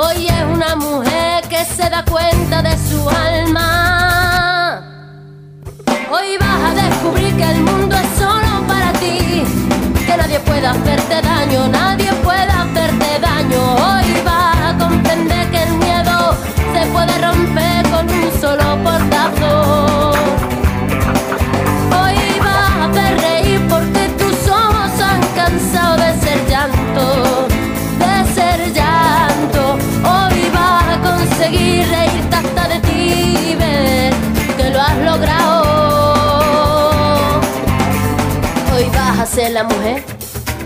Hoy es una mujer que se da cuenta de su alma. Hoy vas a descubrir que el mundo es solo para ti, que nadie puede hacerte daño, nadie puede hacerte daño. Hoy vas a comprender que el miedo se puede romper ser la mujer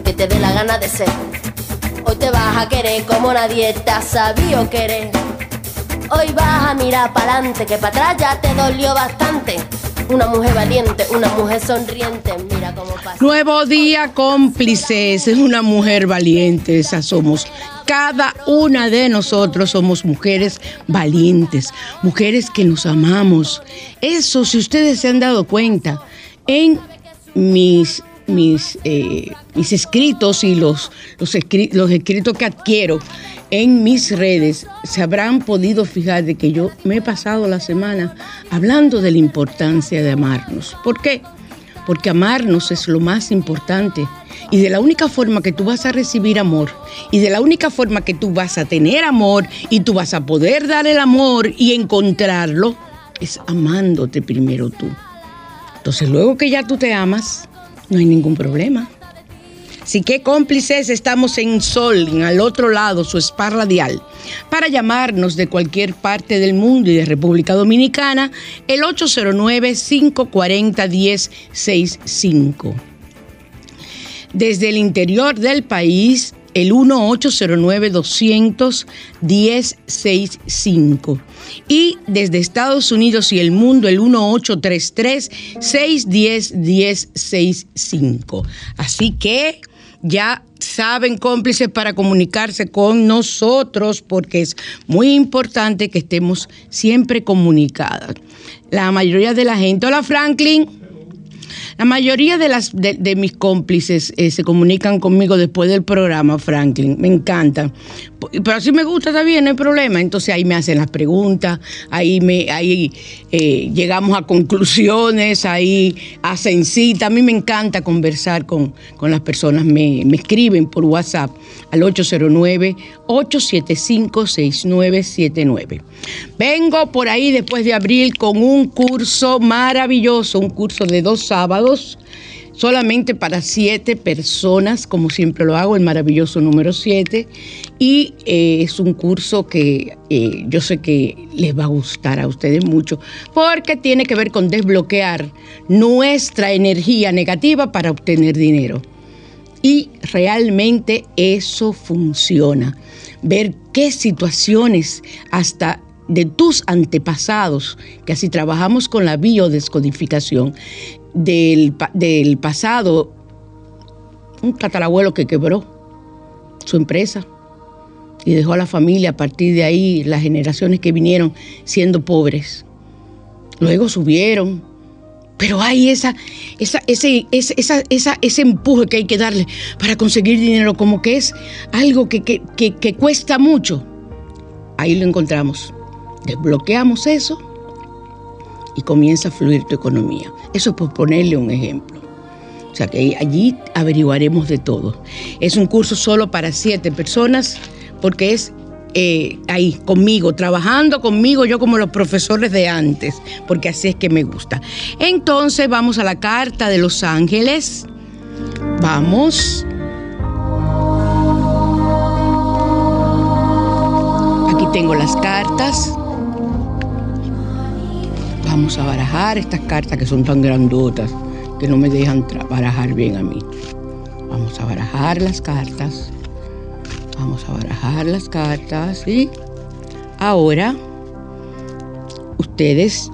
que te dé la gana de ser. Hoy te vas a querer como nadie te ha sabido querer. Hoy vas a mirar para adelante, que para atrás ya te dolió bastante. Una mujer valiente, una mujer sonriente, mira cómo pasa. Nuevo día cómplices, una mujer valiente, esa somos. Cada una de nosotros somos mujeres valientes, mujeres que nos amamos. Eso, si ustedes se han dado cuenta, en mis mis, eh, mis escritos y los, los, los, escritos que adquiero en mis redes, se habrán podido fijar de que yo me he pasado la semana hablando de la importancia de amarnos. ¿Por qué? Porque amarnos es lo más importante. Y de la única forma que tú vas a recibir amor, y de la única forma que tú vas a tener amor, y tú vas a poder dar el amor y encontrarlo, es amándote primero tú. Entonces luego que ya tú te amas, no hay ningún problema. Así que cómplices, estamos en Sol, en al otro lado, su spa radial. Para llamarnos de cualquier parte del mundo y de República Dominicana, el 809-540-1065. Desde el interior del país, el 1-809-200-1065. Y desde Estados Unidos y el mundo, el 1833-610-1065. Así que ya saben cómplices para comunicarse con nosotros porque es muy importante que estemos siempre comunicadas. La mayoría de la gente, hola Franklin. La mayoría de, las, de, mis cómplices eh, se comunican conmigo después del programa, Franklin. Me encantan. Pero así me gusta, está bien, no hay problema. Entonces ahí me hacen las preguntas, ahí, me, ahí eh, llegamos a conclusiones, ahí hacen cita. A mí me encanta conversar con, las personas. Me, me escriben por WhatsApp al 809-875-6979. Vengo por ahí después de abril con un curso maravilloso, un curso de dos sábados solamente para siete personas, como siempre lo hago, el maravilloso número siete. Y eh, es un curso que eh, yo sé que les va a gustar a ustedes mucho, porque tiene que ver con desbloquear nuestra energía negativa para obtener dinero. Y realmente eso funciona. Ver qué situaciones hasta de tus antepasados, que así trabajamos con la biodescodificación, del, del pasado, un tatarabuelo que quebró su empresa y dejó a la familia a partir de ahí, las generaciones que vinieron siendo pobres. Luego subieron, pero hay esa, esa, ese, esa, esa, ese empuje que hay que darle para conseguir dinero, como que es algo que, que, que cuesta mucho. Ahí lo encontramos. Desbloqueamos eso y comienza a fluir tu economía. Eso es por ponerle un ejemplo. O sea que allí averiguaremos de todo. Es un curso solo para siete personas porque es eh, ahí conmigo, trabajando conmigo, yo como los profesores de antes, porque así es que me gusta. Entonces vamos a la carta de los ángeles. Vamos. Aquí tengo las cartas. Vamos a barajar estas cartas que son tan grandotas que no me dejan barajar bien a mí. Vamos a barajar las cartas. Vamos a barajar las cartas y ahora ustedes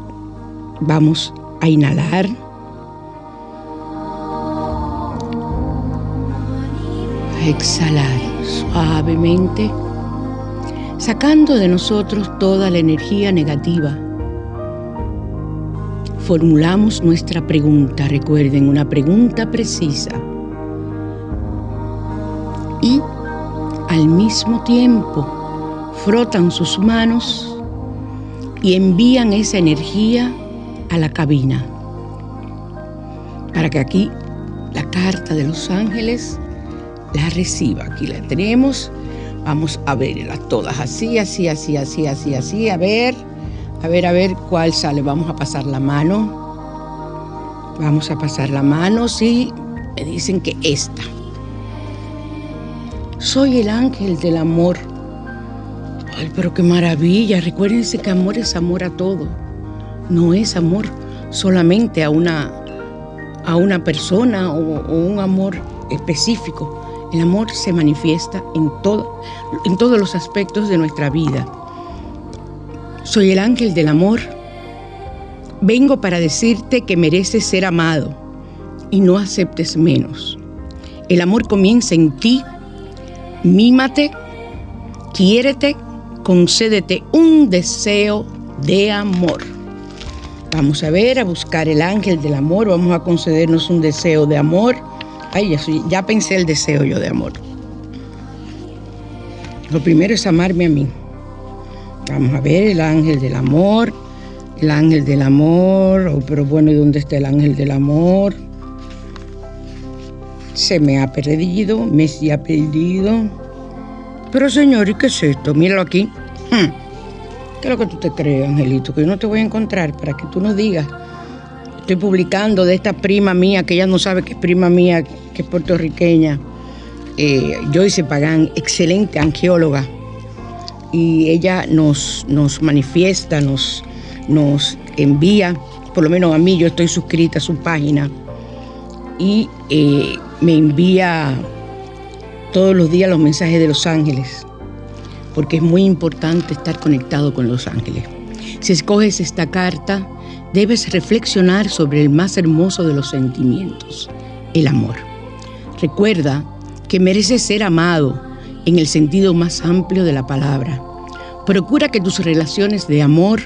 vamos a inhalar. A exhalar suavemente, sacando de nosotros toda la energía negativa. Formulamos nuestra pregunta, recuerden, una pregunta precisa. Y al mismo tiempo frotan sus manos y envían esa energía a la cabina para que aquí la carta de los ángeles la reciba. Aquí la tenemos. Vamos a verlas todas así, así, así, así, así, así. A ver, a ver, a ver cuál sale. Vamos a pasar la mano. Vamos a pasar la mano. Sí, me dicen que esta. Soy el ángel del amor. Ay, pero qué maravilla. Recuérdense que amor es amor a todo. No es amor solamente a una, a una persona o, o un amor específico. El amor se manifiesta en, todo, en todos los aspectos de nuestra vida. Soy el ángel del amor. Vengo para decirte que mereces ser amado y no aceptes menos. El amor comienza en ti. Mímate, quiérete, concédete un deseo de amor. Vamos a ver, a buscar el ángel del amor, vamos a concedernos un deseo de amor Ay, ya, pensé el deseo yo de amor. Lo primero es amarme a mí. Vamos a ver el ángel del amor. El ángel del amor. Oh, pero bueno, ¿y dónde está el ángel del amor? Se me ha perdido, me se ha perdido. Pero señor, ¿y qué es esto? Míralo aquí. Hmm. ¿Qué es lo que tú te crees, Angelito? Que yo no te voy a encontrar para que tú no digas estoy publicando de esta prima mía, que ella no sabe que es prima mía, que es puertorriqueña, eh, Joyce Pagán, excelente angióloga. Y ella nos, nos manifiesta, nos, nos envía, por lo menos a mí, yo estoy suscrita a su página, y eh, me envía todos los días los mensajes de los ángeles, porque es muy importante estar conectado con los ángeles. Si escoges esta carta, debes reflexionar sobre el más hermoso de los sentimientos, el amor. Recuerda que mereces ser amado en el sentido más amplio de la palabra. Procura que tus relaciones de amor,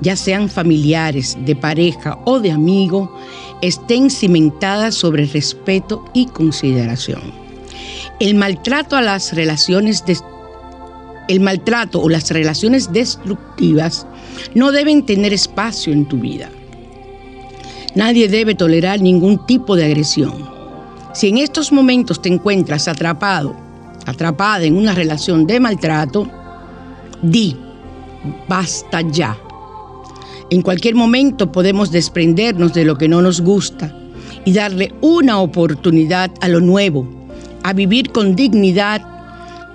ya sean familiares, de pareja o de amigo, estén cimentadas sobre respeto y consideración. El maltrato a las relaciones el maltrato o las relaciones destructivas no deben tener espacio en tu vida. Nadie debe tolerar ningún tipo de agresión. Si en estos momentos te encuentras atrapado, atrapada en una relación de maltrato, di, basta ya. En cualquier momento podemos desprendernos de lo que no nos gusta y darle una oportunidad a lo nuevo, a vivir con dignidad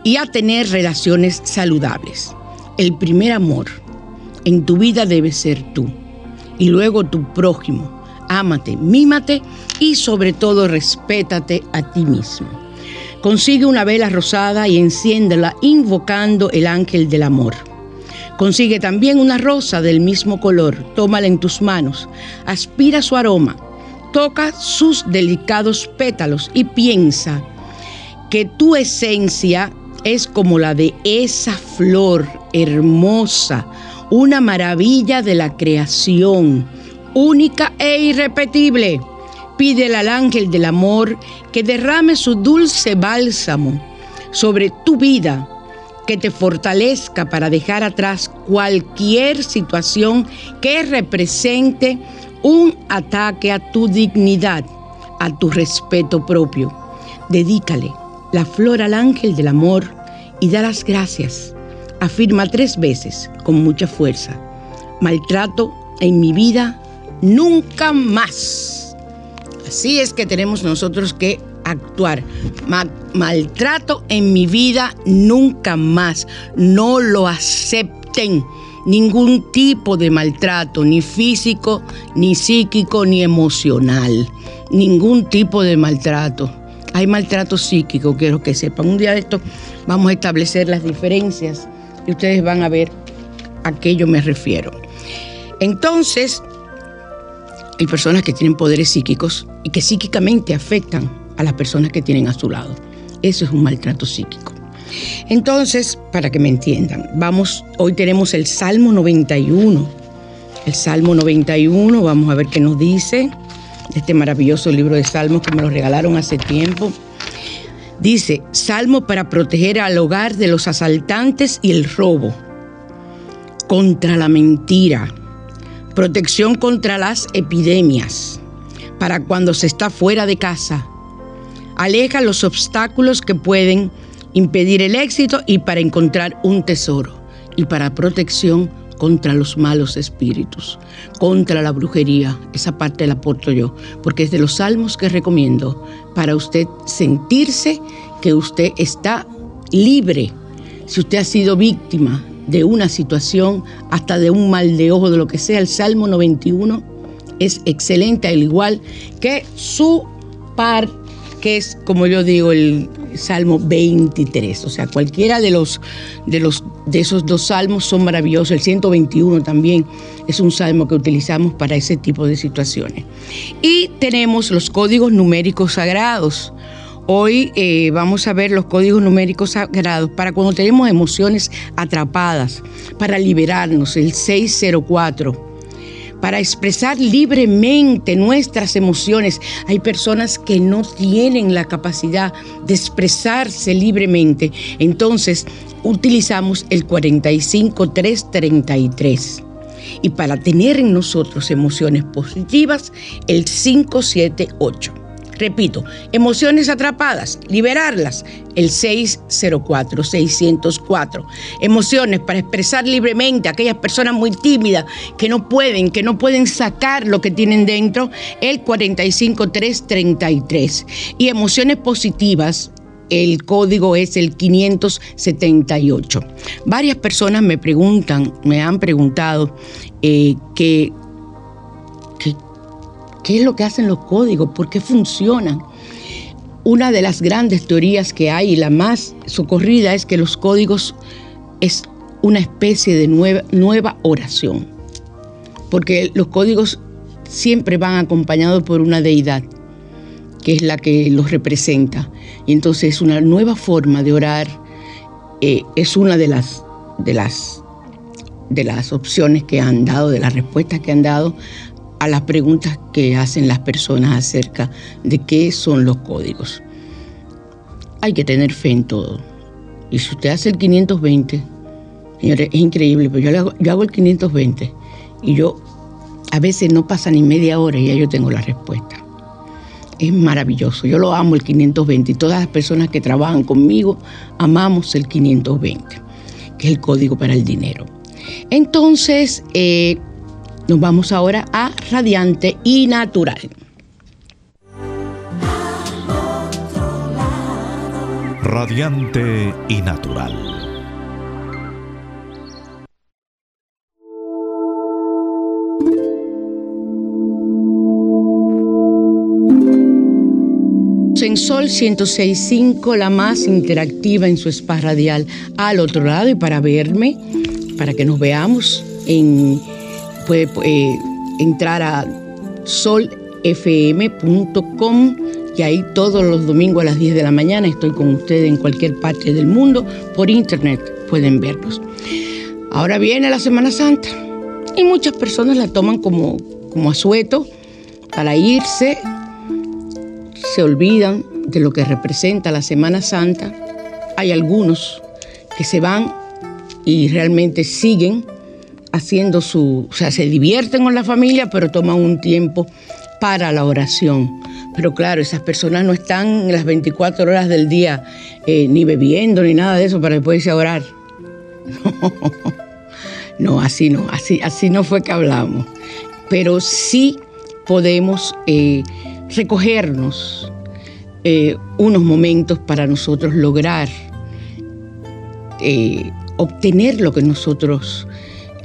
y a tener relaciones saludables. El primer amor en tu vida debe ser tú y luego tu prójimo. Ámate, mímate y sobre todo respétate a ti mismo. Consigue una vela rosada y enciéndela invocando el ángel del amor. Consigue también una rosa del mismo color, tómala en tus manos, aspira su aroma, toca sus delicados pétalos y piensa que tu esencia es como la de esa flor hermosa, una maravilla de la creación, única e irrepetible. Pídele al ángel del amor que derrame su dulce bálsamo sobre tu vida, que te fortalezca para dejar atrás cualquier situación que represente un ataque a tu dignidad, a tu respeto propio. Dedícale la flor al ángel del amor y da las gracias Afirma tres veces con mucha fuerza, maltrato en mi vida nunca más. Así es que tenemos nosotros que actuar. maltrato en mi vida nunca más. No lo acepten. Ningún tipo de maltrato, ni físico, ni psíquico, ni emocional. Ningún tipo de maltrato. Hay maltrato psíquico, quiero que sepan. Un día de esto vamos a establecer las diferencias y ustedes van a ver a qué yo me refiero. Entonces, hay personas que tienen poderes psíquicos y que psíquicamente afectan a las personas que tienen a su lado. Eso es un maltrato psíquico. Entonces, para que me entiendan, vamos, hoy tenemos el Salmo 91. El Salmo 91, vamos a ver qué nos dice este maravilloso libro de Salmos que me lo regalaron hace tiempo. Dice, Salmo para proteger al hogar de los asaltantes y el robo, contra la mentira, protección contra las epidemias, para cuando se está fuera de casa, aleja los obstáculos que pueden impedir el éxito y para encontrar un tesoro y para protección contra los malos espíritus, contra la brujería. Esa parte la aporto yo, porque es de los salmos que recomiendo para usted sentirse que usted está libre. Si usted ha sido víctima de una situación, hasta de un mal de ojo, de lo que sea, el Salmo 91 es excelente, al igual que su par que es, como yo digo, el Salmo 23. O sea, cualquiera de los, de los de esos dos salmos son maravillosos. El 121 también es un salmo que utilizamos para ese tipo de situaciones. Y tenemos los códigos numéricos sagrados. Hoy eh, vamos a ver los códigos numéricos sagrados para cuando tenemos emociones atrapadas, para liberarnos, el 604 para expresar libremente nuestras emociones. Hay personas que no tienen la capacidad de expresarse libremente. Entonces, utilizamos el 45333. Y para tener en nosotros emociones positivas, el 578. Repito, emociones atrapadas, liberarlas, el 604-604. Emociones para expresar libremente a aquellas personas muy tímidas que no pueden, que no pueden sacar lo que tienen dentro, el 45333. Y emociones positivas, el código es el 578. Varias personas me preguntan, me han preguntado eh, que ¿Qué es lo que hacen los códigos? ¿Por qué funcionan? Una de las grandes teorías que hay y la más socorrida es que los códigos es una especie de nueva, oración, porque los códigos siempre van acompañados por una deidad, que es la que los representa. Y entonces es una nueva forma de orar, eh, es una de las, de, las, de las opciones que han dado, de las respuestas que han dado a las preguntas que hacen las personas acerca de qué son los códigos. Hay que tener fe en todo. Y si usted hace el 520, señores, es increíble, pero yo, hago, yo hago el 520 y yo a veces no pasa ni media hora y ya yo tengo la respuesta. Es maravilloso. Yo lo amo el 520 y todas las personas que trabajan conmigo amamos el 520, que es el código para el dinero. Entonces, eh, nos vamos ahora a radiante y natural. Radiante y natural. en Sol 106.5, la más interactiva en su spa radial al otro lado y para verme, para que nos veamos en puede eh, entrar a solfm.com y ahí todos los domingos a las 10 de la mañana estoy con ustedes en cualquier parte del mundo. Por internet pueden verlos. Ahora viene la Semana Santa y muchas personas la toman como, como asueto para irse. Se olvidan de lo que representa la Semana Santa. Hay algunos que se van y realmente siguen haciendo su, o sea, se divierten con la familia, pero toman un tiempo para la oración. Pero claro, esas personas no están las 24 horas del día eh, ni bebiendo ni nada de eso para después irse a orar. No, así no, así, así no fue que hablamos. Pero sí podemos eh, recogernos eh, unos momentos para nosotros lograr obtener lo que nosotros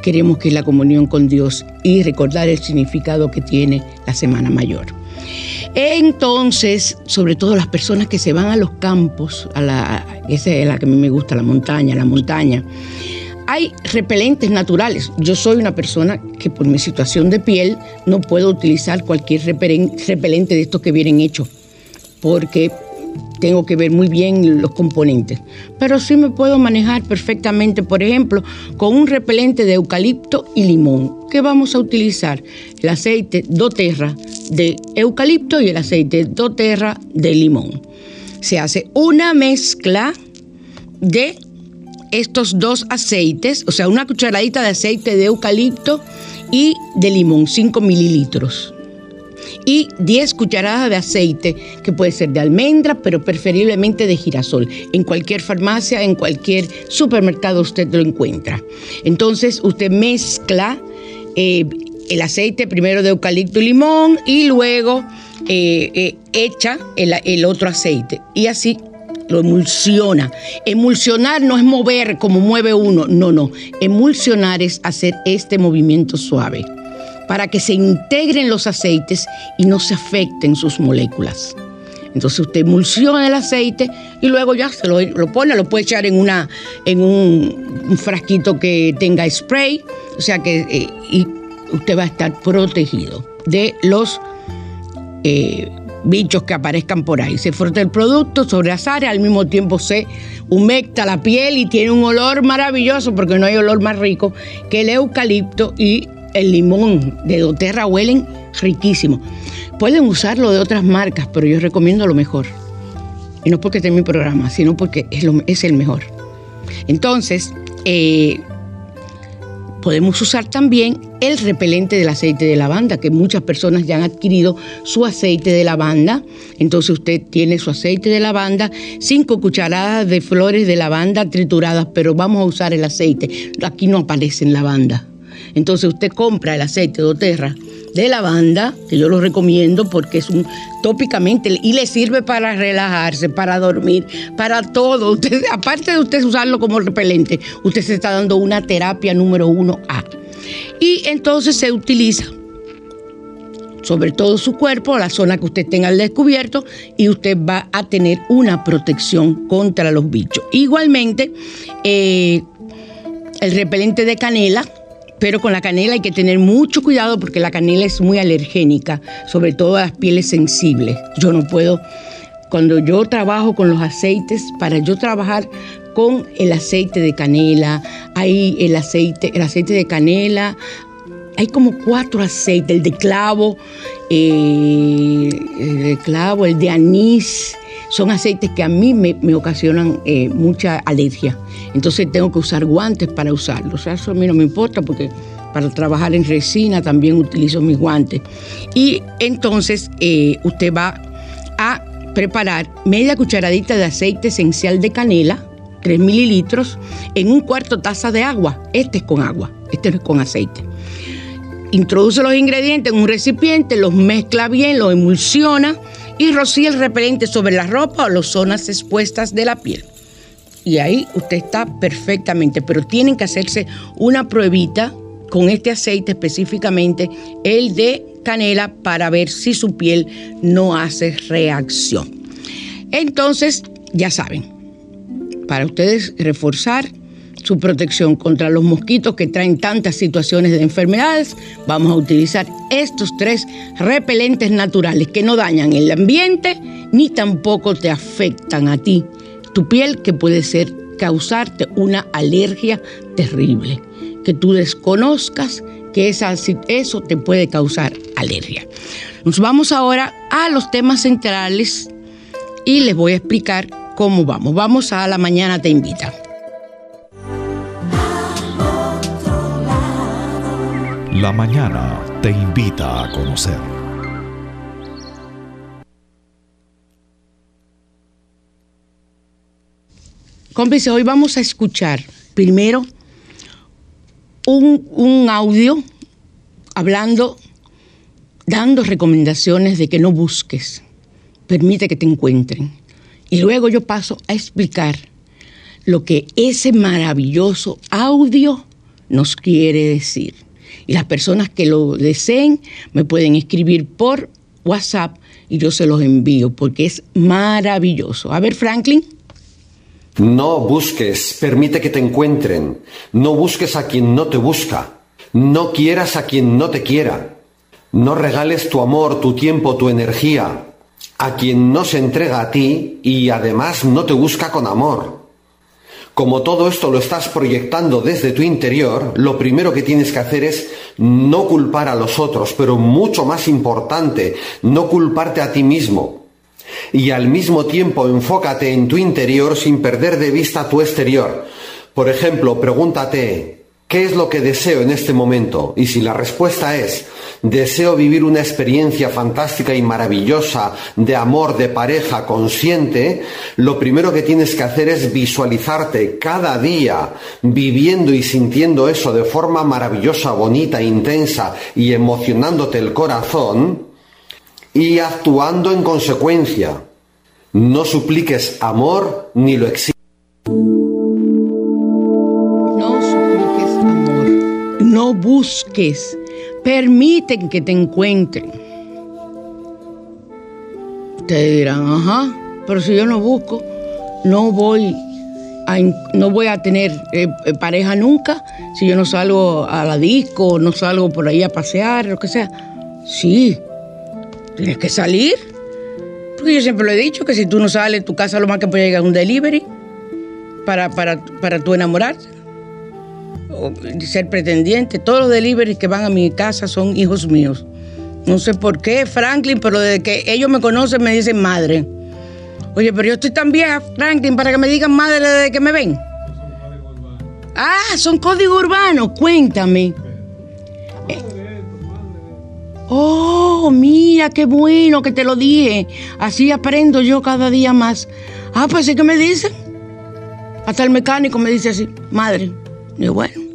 queremos que es la comunión con Dios y recordar el significado que tiene la Semana Mayor. Entonces, sobre todo las personas que se van a los campos, a la, esa es la que a mí me gusta, la montaña, la montaña, hay repelentes naturales. Yo soy una persona que por mi situación de piel no puedo utilizar cualquier repelente de estos que vienen hechos, porque tengo que ver muy bien los componentes. Pero sí me puedo manejar perfectamente, por ejemplo, con un repelente de eucalipto y limón. ¿Qué vamos a utilizar? El aceite doTERRA de eucalipto y el aceite doTERRA de limón. Se hace una mezcla de estos dos aceites, o sea, una cucharadita de aceite de eucalipto y de limón, 5 mililitros y 10 cucharadas de aceite, que puede ser de almendra, pero preferiblemente de girasol. En cualquier farmacia, en cualquier supermercado usted lo encuentra. Entonces usted mezcla eh, el aceite primero de eucalipto y limón y luego eh, eh, echa el, el otro aceite. Y así lo emulsiona. Emulsionar no es mover como mueve uno, no, no. Emulsionar es hacer este movimiento suave para que se integren los aceites y no se afecten sus moléculas. Entonces usted emulsiona el aceite y luego ya se lo, pone, lo puede echar en, una, en un, frasquito que tenga spray, o sea que eh, y usted va a estar protegido de los eh, bichos que aparezcan por ahí. Se frota el producto sobre al mismo tiempo se humecta la piel y tiene un olor maravilloso, porque no hay olor más rico que el eucalipto y el limón de doTERRA huelen riquísimo. Pueden usarlo de otras marcas, pero yo recomiendo lo mejor. Y no porque esté en mi programa, sino porque es, el mejor. Entonces, eh, podemos usar también el repelente del aceite de lavanda, que muchas personas ya han adquirido su aceite de lavanda. Entonces usted tiene su aceite de lavanda, cinco cucharadas de flores de lavanda trituradas, pero vamos a usar el aceite. Aquí no aparece en lavanda. Entonces usted compra el aceite de Oterra de lavanda, que yo lo recomiendo porque es un tópicamente y le sirve para relajarse, para dormir, para todo. Aparte de usted usarlo como repelente, usted se está dando una terapia número uno A. Y entonces se utiliza sobre todo su cuerpo, la zona que usted tenga al descubierto, y usted va a tener una protección contra los bichos. Igualmente, eh, el repelente de canela, pero con la canela hay que tener mucho cuidado porque la canela es muy alergénica, sobre todo a las pieles sensibles. Yo no puedo, cuando yo trabajo con los aceites, para yo trabajar con el aceite de canela, hay el aceite, el aceite de canela, hay como cuatro aceites, el de clavo, eh, el de clavo, el de anís, son aceites que a mí me, ocasionan eh, mucha alergia. Entonces tengo que usar guantes para usarlos. Eso a mí no me importa porque para trabajar en resina también utilizo mis guantes. Y entonces eh, usted va a preparar media cucharadita de aceite esencial de canela, 3 mililitros, en un cuarto taza de agua. Este es con agua, este no es con aceite. Introduce los ingredientes en un recipiente, los mezcla bien, los emulsiona y rocía el repelente sobre la ropa o las zonas expuestas de la piel. Y ahí usted está perfectamente, pero tienen que hacerse una pruebita con este aceite específicamente, el de canela, para ver si su piel no hace reacción. Entonces, ya saben, para ustedes reforzar su protección contra los mosquitos que traen tantas situaciones de enfermedades, vamos a utilizar estos tres repelentes naturales que no dañan el ambiente ni tampoco te afectan a ti, tu piel que puede ser causarte una alergia terrible, que tú desconozcas que eso te puede causar alergia. Nos vamos ahora a los temas centrales y les voy a explicar cómo vamos. Vamos a la mañana te invita. La mañana te invita a conocer. Cómplice, hoy vamos a escuchar primero un, un audio hablando, dando recomendaciones de que no busques, permite que te encuentren. Y luego yo paso a explicar lo que ese maravilloso audio nos quiere decir. Y las personas que lo deseen me pueden escribir por WhatsApp y yo se los envío porque es maravilloso. A ver, Franklin. No busques, permite que te encuentren. No busques a quien no te busca. No quieras a quien no te quiera. No regales tu amor, tu tiempo, tu energía a quien no se entrega a ti y además no te busca con amor. Como todo esto lo estás proyectando desde tu interior, lo primero que tienes que hacer es no culpar a los otros, pero mucho más importante, no culparte a ti mismo. Y al mismo tiempo enfócate en tu interior sin perder de vista tu exterior. Por ejemplo, pregúntate, ¿qué es lo que deseo en este momento? Y si la respuesta es, deseo vivir una experiencia fantástica y maravillosa de amor, de pareja consciente, lo primero que tienes que hacer es visualizarte cada día viviendo y sintiendo eso de forma maravillosa, bonita, intensa y emocionándote el corazón y actuando en consecuencia. No supliques amor ni lo exiges. No supliques amor. No busques permiten que te encuentren. Te dirán, ajá, pero si yo no busco, no voy a, no voy a tener eh, eh, pareja nunca, si yo no salgo a la disco, no salgo por ahí a pasear, lo que sea. Sí, tienes que salir. Porque yo siempre lo he dicho, que si tú no sales, tu casa lo más que puede llegar un delivery para, para, para tu enamorarte ser pretendiente. Todos los deliveries que van a mi casa son hijos míos. No sé por qué, Franklin, pero desde que ellos me conocen me dicen madre. Oye, pero yo estoy tan vieja, Franklin, para que me digan madre desde que me ven. Ah, son códigos urbanos, cuéntame. Oh, mira, qué bueno que te lo dije. Así aprendo yo cada día más. Ah, pues sí que me dicen. Hasta el mecánico me dice así, madre. Y bueno,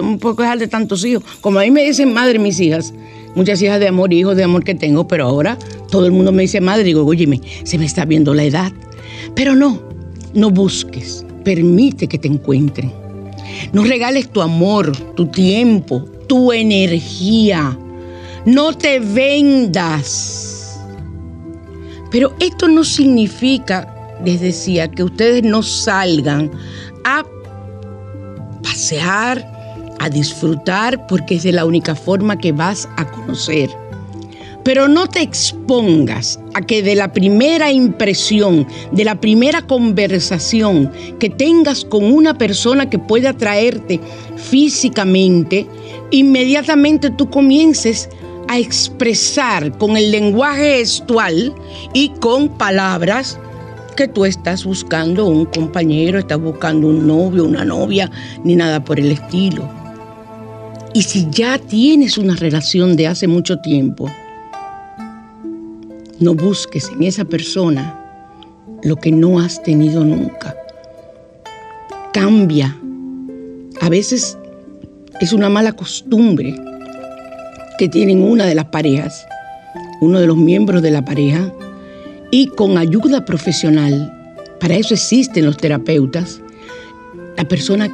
un poco dejar de tantos hijos. Como a mí me dicen madre mis hijas, muchas hijas de amor hijos de amor que tengo, pero ahora todo el mundo me dice madre. Digo, óyeme, se me está viendo la edad. Pero no, no busques, permite que te encuentren. No regales tu amor, tu tiempo, tu energía. No te vendas. Pero esto no significa, les decía, que ustedes no salgan a pasear, a disfrutar, porque es de la única forma que vas a conocer. Pero no te expongas a que de la primera impresión, de la primera conversación que tengas con una persona que puede atraerte físicamente, inmediatamente tú comiences a expresar con el lenguaje gestual y con palabras que tú estás buscando un compañero, estás buscando un novio, una novia, ni nada por el estilo. Y si ya tienes una relación de hace mucho tiempo, no busques en esa persona lo que no has tenido nunca. Cambia. A veces es una mala costumbre que tienen una de las parejas, uno de los miembros de la pareja, y con ayuda profesional, para eso existen los terapeutas, la persona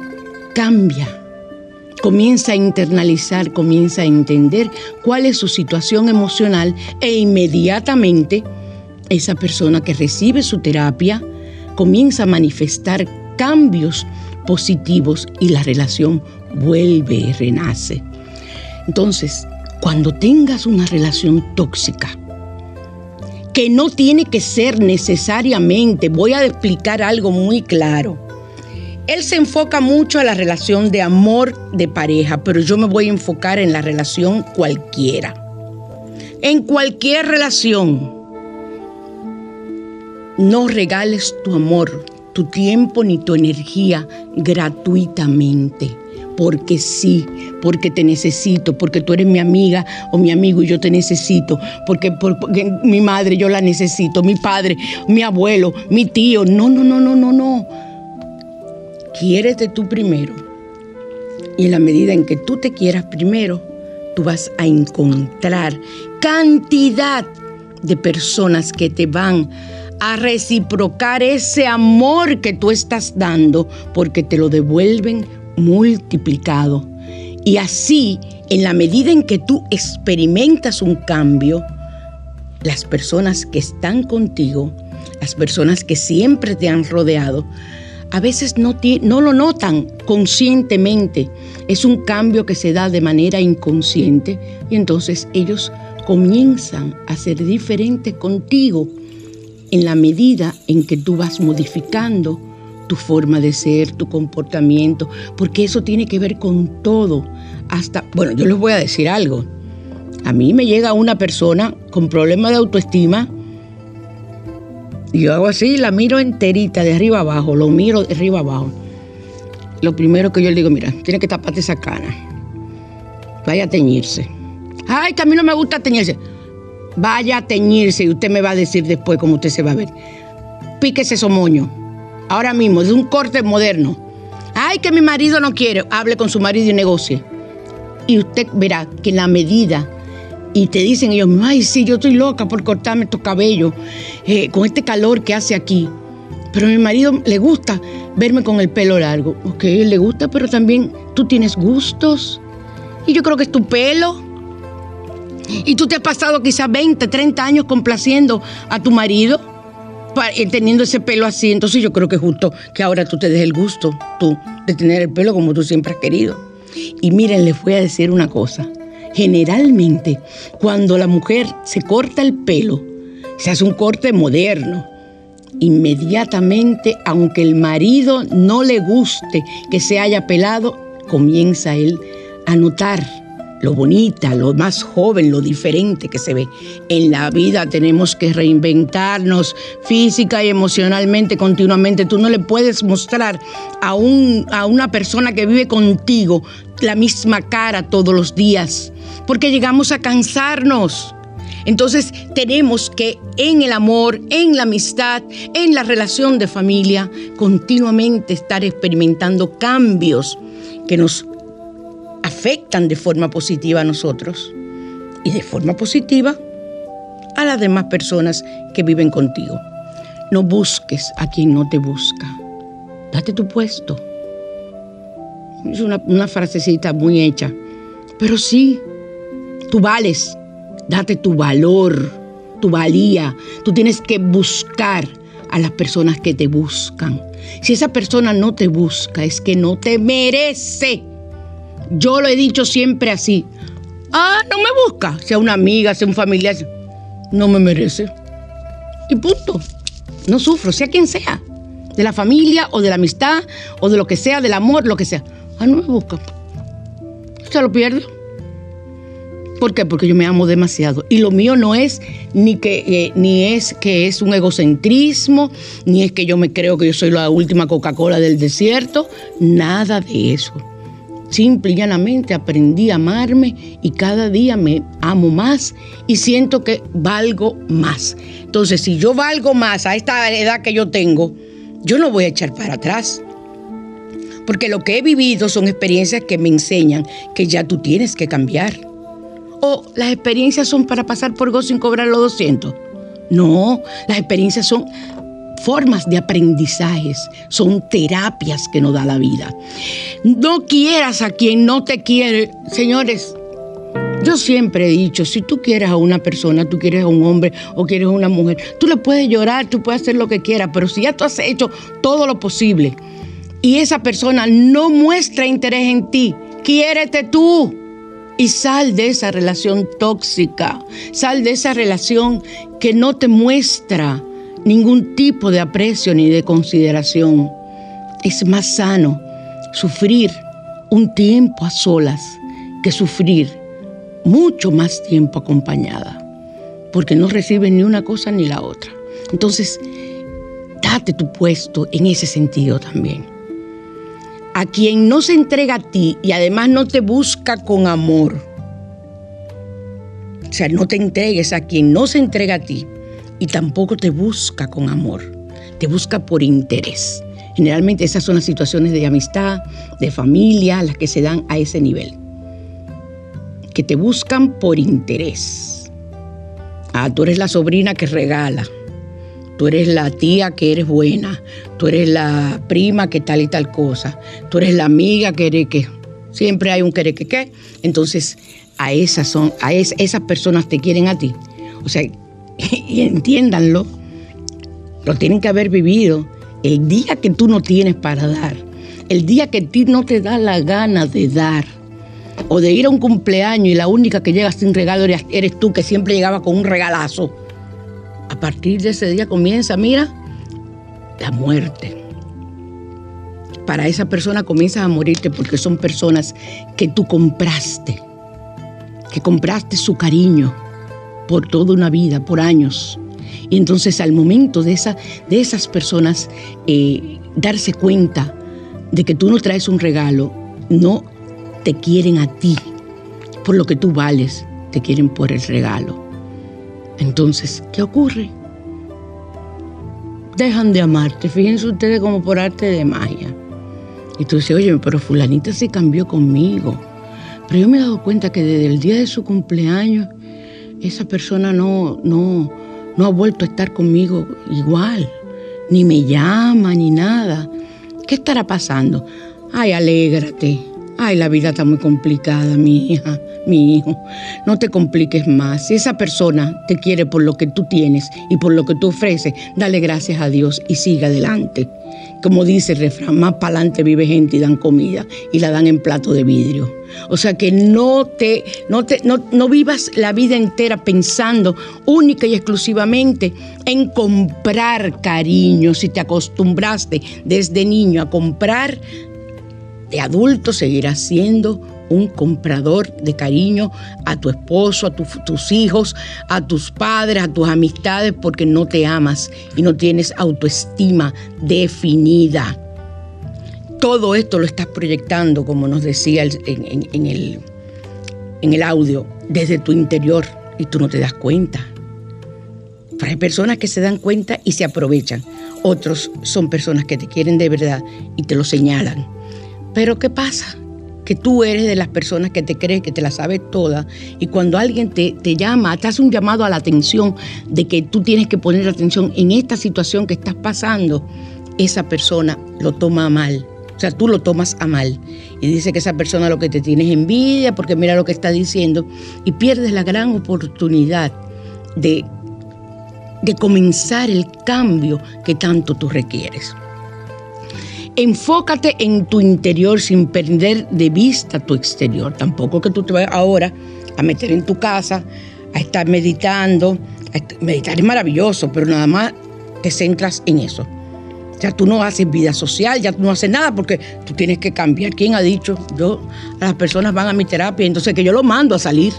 cambia, comienza a internalizar, comienza a entender cuál es su situación emocional e inmediatamente esa persona que recibe su terapia comienza a manifestar cambios positivos y la relación vuelve y renace. Entonces, cuando tengas una relación tóxica, que no tiene que ser necesariamente, voy a explicar algo muy claro. Él se enfoca mucho a la relación de amor de pareja, pero yo me voy a enfocar en la relación cualquiera. En cualquier relación, no regales tu amor, tu tiempo ni tu energía gratuitamente porque sí, porque te necesito, porque tú eres mi amiga o mi amigo y yo te necesito, porque, porque mi madre yo la necesito, mi padre, mi abuelo, mi tío. No, no, no, no, no, no. Quiérete tú primero. Y en la medida en que tú te quieras primero, tú vas a encontrar cantidad de personas que te van a reciprocar ese amor que tú estás dando porque te lo devuelven multiplicado. Y así, en la medida en que tú experimentas un cambio, las personas que están contigo, las personas que siempre te han rodeado, a veces no, no lo notan conscientemente. Es un cambio que se da de manera inconsciente y entonces ellos comienzan a ser diferentes contigo en la medida en que tú vas modificando tu forma de ser, tu comportamiento, porque eso tiene que ver con todo. Hasta, bueno, yo les voy a decir algo. A mí me llega una persona con problemas de autoestima yo hago así, la miro enterita, de arriba abajo, lo miro de arriba abajo. Lo primero que yo le digo, mira, tiene que taparte esa cana. Vaya a teñirse. Ay, que a mí no me gusta teñirse. Vaya a teñirse y usted me va a decir después cómo usted se va a ver. Píquese esos moño. Ahora mismo, de un corte moderno. Ay, que mi marido no quiere. Hable con su marido y negocie. Y usted verá que en la medida y te dicen ellos, ay, sí, yo estoy loca por cortarme estos cabellos eh, con este calor que hace aquí. Pero a mi marido le gusta verme con el pelo largo. Ok, le gusta, pero también tú tienes gustos. Y yo creo que es tu pelo. Y tú te has pasado quizás 20, 30 años complaciendo a tu marido eh, teniendo ese pelo así. Entonces yo creo que es justo que ahora tú te des el gusto, tú, de tener el pelo como tú siempre has querido. Y miren, les voy a decir una cosa. Generalmente, cuando la mujer se corta el pelo, se hace un corte moderno. Inmediatamente, aunque el marido no le guste que se haya pelado, comienza él a notar lo bonita, lo más joven, lo diferente que se ve. En la vida tenemos que reinventarnos física y emocionalmente continuamente. Tú no le puedes mostrar a, un, a una persona que vive contigo la misma cara todos los días, porque llegamos a cansarnos. Entonces tenemos que en el amor, en la amistad, en la relación de familia, continuamente estar experimentando cambios que nos afectan de forma positiva a nosotros y de forma positiva a las demás personas que viven contigo. No busques a quien no te busca. Date tu puesto. Es una, frasecita muy hecha. Pero sí, tú vales. Date tu valor, tu valía. Tú tienes que buscar a las personas que te buscan. Si esa persona no te busca, es que no te merece. Yo lo he dicho siempre así. Ah, no me busca, sea una amiga, sea un familiar. No me merece. Y punto. No sufro, sea quien sea. De la familia o de la amistad o de lo que sea, del amor, lo que sea. Ah, no me busca. Se lo pierdo. ¿Por qué? Porque yo me amo demasiado. Y lo mío no es ni que eh, ni es que es un egocentrismo, ni es que yo me creo que yo soy la última Coca-Cola del desierto. Nada de eso. Simple y llanamente aprendí a amarme y cada día me amo más y siento que valgo más. Entonces, si yo valgo más a esta edad que yo tengo, yo no voy a echar para atrás. Porque lo que he vivido son experiencias que me enseñan que ya tú tienes que cambiar. O las experiencias son para pasar por gozo sin cobrar los 200. No, las experiencias son formas de aprendizajes, son terapias que nos da la vida. No quieras a quien no te quiere. Señores, yo siempre he dicho, si tú quieres a una persona, tú quieres a un hombre o quieres a una mujer, tú le puedes llorar, tú puedes hacer lo que quieras, pero si ya tú has hecho todo lo posible y esa persona no muestra interés en ti, quiérete tú y sal de esa relación tóxica, sal de esa relación que no te muestra ningún tipo de aprecio ni de consideración. Es más sano sufrir un tiempo a solas que sufrir mucho más tiempo acompañada, porque no recibes ni una cosa ni la otra. Entonces, date tu puesto en ese sentido también. A quien no se entrega a ti y además no te busca con amor, o sea, no te entregues a quien no se entrega a ti, y tampoco te busca con amor, te busca por interés. Generalmente esas son las situaciones de amistad, de familia, las que se dan a ese nivel. Que te buscan por interés. Ah, tú eres la sobrina que regala. Tú eres la tía que eres buena. Tú eres la prima que tal y tal cosa. Tú eres la amiga que eres que. Siempre hay un que qué. Entonces, a esas son, a esas personas te quieren a ti. O sea, y entiéndanlo, lo tienen que haber vivido el día que tú no tienes para dar, el día que ti no te da la gana de dar, o de ir a un cumpleaños y la única que llega sin regalo eres, eres tú, que siempre llegaba con un regalazo, a partir de ese día comienza, mira, la muerte. Para esa persona comienzas a morirte porque son personas que tú compraste, que compraste su cariño por toda una vida, por años. Y entonces al momento de, esa, de esas personas eh, darse cuenta de que tú no traes un regalo, no te quieren a ti por lo que tú vales, te quieren por el regalo. Entonces, ¿qué ocurre? Dejan de amarte. Fíjense ustedes como por arte de magia. Y tú dices, oye, pero fulanita se cambió conmigo. Pero yo me he dado cuenta que desde el día de su cumpleaños, esa persona no, no, no ha vuelto a estar conmigo igual. Ni me llama, ni nada. ¿Qué estará pasando? Ay, alégrate. Ay, la vida está muy complicada, mi hija, mi hijo. No te compliques más. Si esa persona te quiere por lo que tú tienes y por lo que tú ofreces, dale gracias a Dios y siga adelante. Como dice el refrán, más para adelante vive gente y dan comida y la dan en plato de vidrio. O sea que no te, no te, no, no vivas la vida entera pensando única y exclusivamente en comprar cariño. Si te acostumbraste desde niño a comprar, de adulto seguirás siendo un comprador de cariño a tu esposo, a tus hijos, a tus padres, a tus amistades, porque no te amas y no tienes autoestima definida. Todo esto lo estás proyectando, como nos decía en, el, en el audio, desde tu interior y tú no te das cuenta. Hay personas que se dan cuenta y se aprovechan. Otros son personas que te quieren de verdad y te lo señalan pero ¿qué pasa? Que tú eres de las personas que te crees que te la sabes toda y cuando alguien te, te llama, te hace un llamado a la atención de que tú tienes que poner atención en esta situación que estás pasando, esa persona lo toma mal. O sea, tú lo tomas a mal. Y dice que esa persona lo que te tiene es envidia porque mira lo que está diciendo y pierdes la gran oportunidad de, de comenzar el cambio que tanto tú requieres. Enfócate en tu interior sin perder de vista tu exterior. Tampoco que tú te vayas ahora a meter en tu casa, a estar meditando. meditar es maravilloso, pero nada más te centras en eso. Ya tú no haces vida social, ya tú no haces nada porque tú tienes que cambiar. ¿Quién ha dicho? Yo, las personas van a mi terapia, entonces que yo lo mando a salir.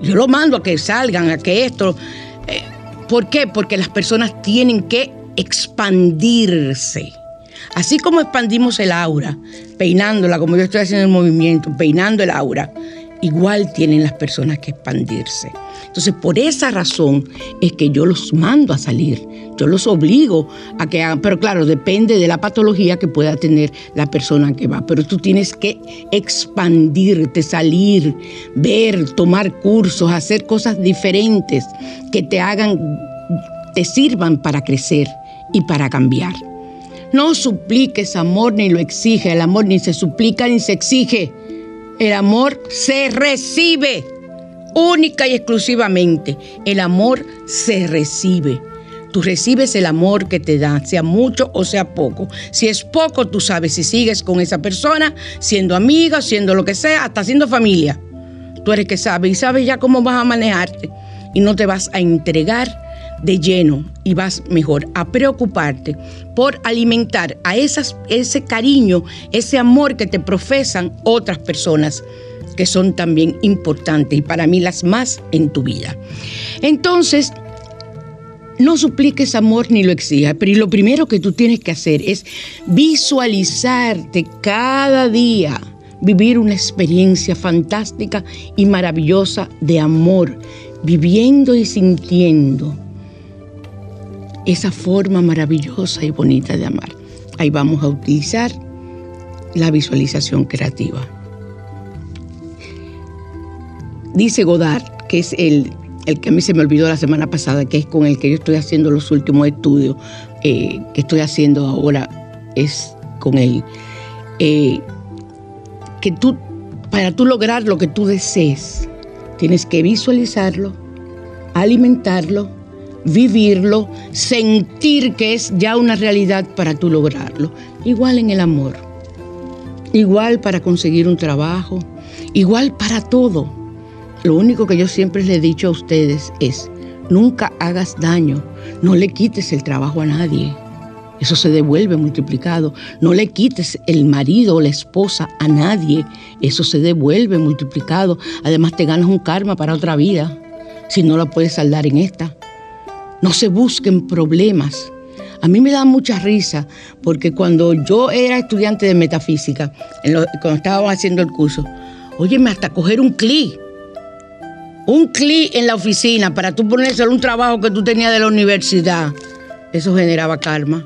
Yo lo mando a que salgan, a que esto. Eh, ¿Por qué? Porque las personas tienen que expandirse. Así como expandimos el aura, peinándola, como yo estoy haciendo el movimiento, peinando el aura, igual tienen las personas que expandirse. Entonces, por esa razón es que yo los mando a salir, yo los obligo a que hagan, pero claro, depende de la patología que pueda tener la persona que va, pero tú tienes que expandirte, salir, ver, tomar cursos, hacer cosas diferentes que te hagan, te sirvan para crecer y para cambiar. No supliques amor ni lo exige. El amor ni se suplica ni se exige. El amor se recibe única y exclusivamente. El amor se recibe. Tú recibes el amor que te da, sea mucho o sea poco. Si es poco, tú sabes si sigues con esa persona, siendo amiga, siendo lo que sea, hasta siendo familia. Tú eres que sabes y sabes ya cómo vas a manejarte y no te vas a entregar de lleno y vas mejor a preocuparte por alimentar a esas, ese cariño, ese amor que te profesan otras personas que son también importantes y para mí las más en tu vida. Entonces, no supliques amor ni lo exijas, pero lo primero que tú tienes que hacer es visualizarte cada día, vivir una experiencia fantástica y maravillosa de amor, viviendo y sintiendo esa forma maravillosa y bonita de amar. Ahí vamos a utilizar la visualización creativa. Dice Godard, que es el, el, que a mí se me olvidó la semana pasada, que es con el que yo estoy haciendo los últimos estudios eh, que estoy haciendo ahora, es con él. Eh, que tú, para tú lograr lo que tú desees, tienes que visualizarlo, alimentarlo, vivirlo, sentir que es ya una realidad para tú lograrlo. Igual en el amor, igual para conseguir un trabajo, igual para todo. Lo único que yo siempre les he dicho a ustedes es, nunca hagas daño, no le quites el trabajo a nadie. Eso se devuelve multiplicado. No le quites el marido o la esposa a nadie. Eso se devuelve multiplicado. Además te ganas un karma para otra vida, si no la puedes saldar en esta. No se busquen problemas. A mí me da mucha risa porque cuando yo era estudiante de metafísica, cuando estábamos haciendo el curso, óyeme, hasta coger un clic, un clic en la oficina para tú ponérselo un trabajo que tú tenías de la universidad, eso generaba karma.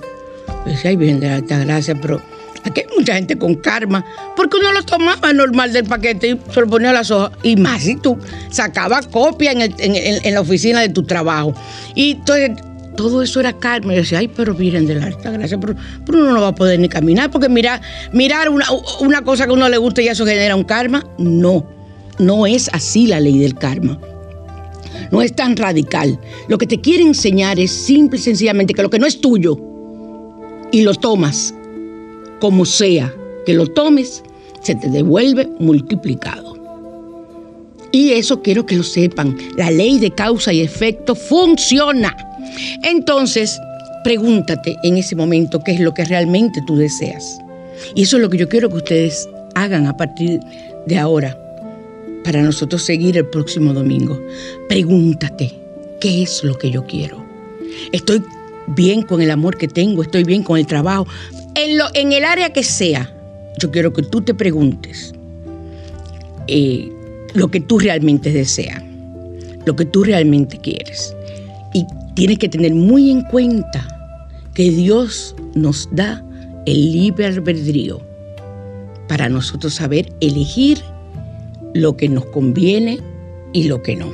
Yo decía, ay, gracia, pero aquí hay mucha gente con karma, porque uno lo tomaba normal del paquete y se lo ponía a las hojas. Y más si tú sacabas copia en, la oficina de tu trabajo. Y entonces todo eso era karma. Y yo decía, ay, pero miren de la alta gracia, pero, uno no va a poder ni caminar, porque mirar, mirar una, una cosa que a uno le gusta y eso genera un karma, no. No es así la ley del karma. No es tan radical. Lo que te quiere enseñar es simple y sencillamente que lo que no es tuyo y lo tomas, como sea que lo tomes, se te devuelve multiplicado. Y eso quiero que lo sepan. La ley de causa y efecto funciona. Entonces, pregúntate en ese momento qué es lo que realmente tú deseas. Y eso es lo que yo quiero que ustedes hagan a partir de ahora para nosotros seguir el próximo domingo. Pregúntate, ¿qué es lo que yo quiero? Estoy bien con el amor que tengo, estoy bien con el trabajo. En, lo, en el área que sea, yo quiero que tú te preguntes eh, lo que tú realmente deseas, lo que tú realmente quieres. Y tienes que tener muy en cuenta que Dios nos da el libre albedrío para nosotros saber elegir lo que nos conviene y lo que no.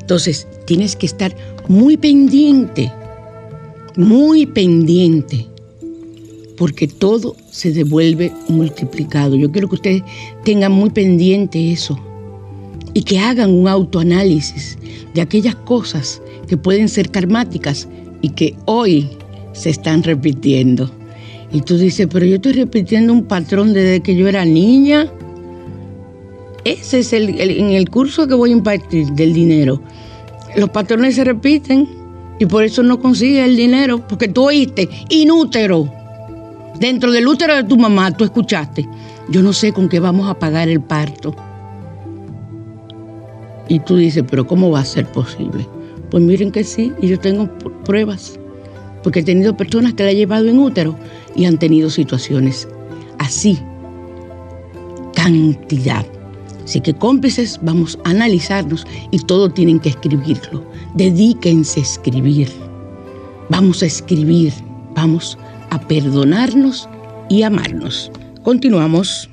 Entonces, tienes que estar muy pendiente muy pendiente, porque todo se devuelve multiplicado. Yo quiero que ustedes tengan muy pendiente eso y que hagan un autoanálisis de aquellas cosas que pueden ser karmáticas y que hoy se están repitiendo. Y tú dices, pero yo estoy repitiendo un patrón desde que yo era niña. Ese es el, en el curso que voy a impartir del dinero. Los patrones se repiten y por eso no consigues el dinero, porque tú oíste inútero. Dentro del útero de tu mamá tú escuchaste, yo no sé con qué vamos a pagar el parto. Y tú dices, pero ¿cómo va a ser posible? Pues miren que sí, y yo tengo pruebas, porque he tenido personas que la he llevado en útero y han tenido situaciones así, cantidad. Así que cómplices, vamos a analizarnos y todo tienen que escribirlo. Dedíquense a escribir. Vamos a escribir, vamos a perdonarnos y amarnos. Continuamos.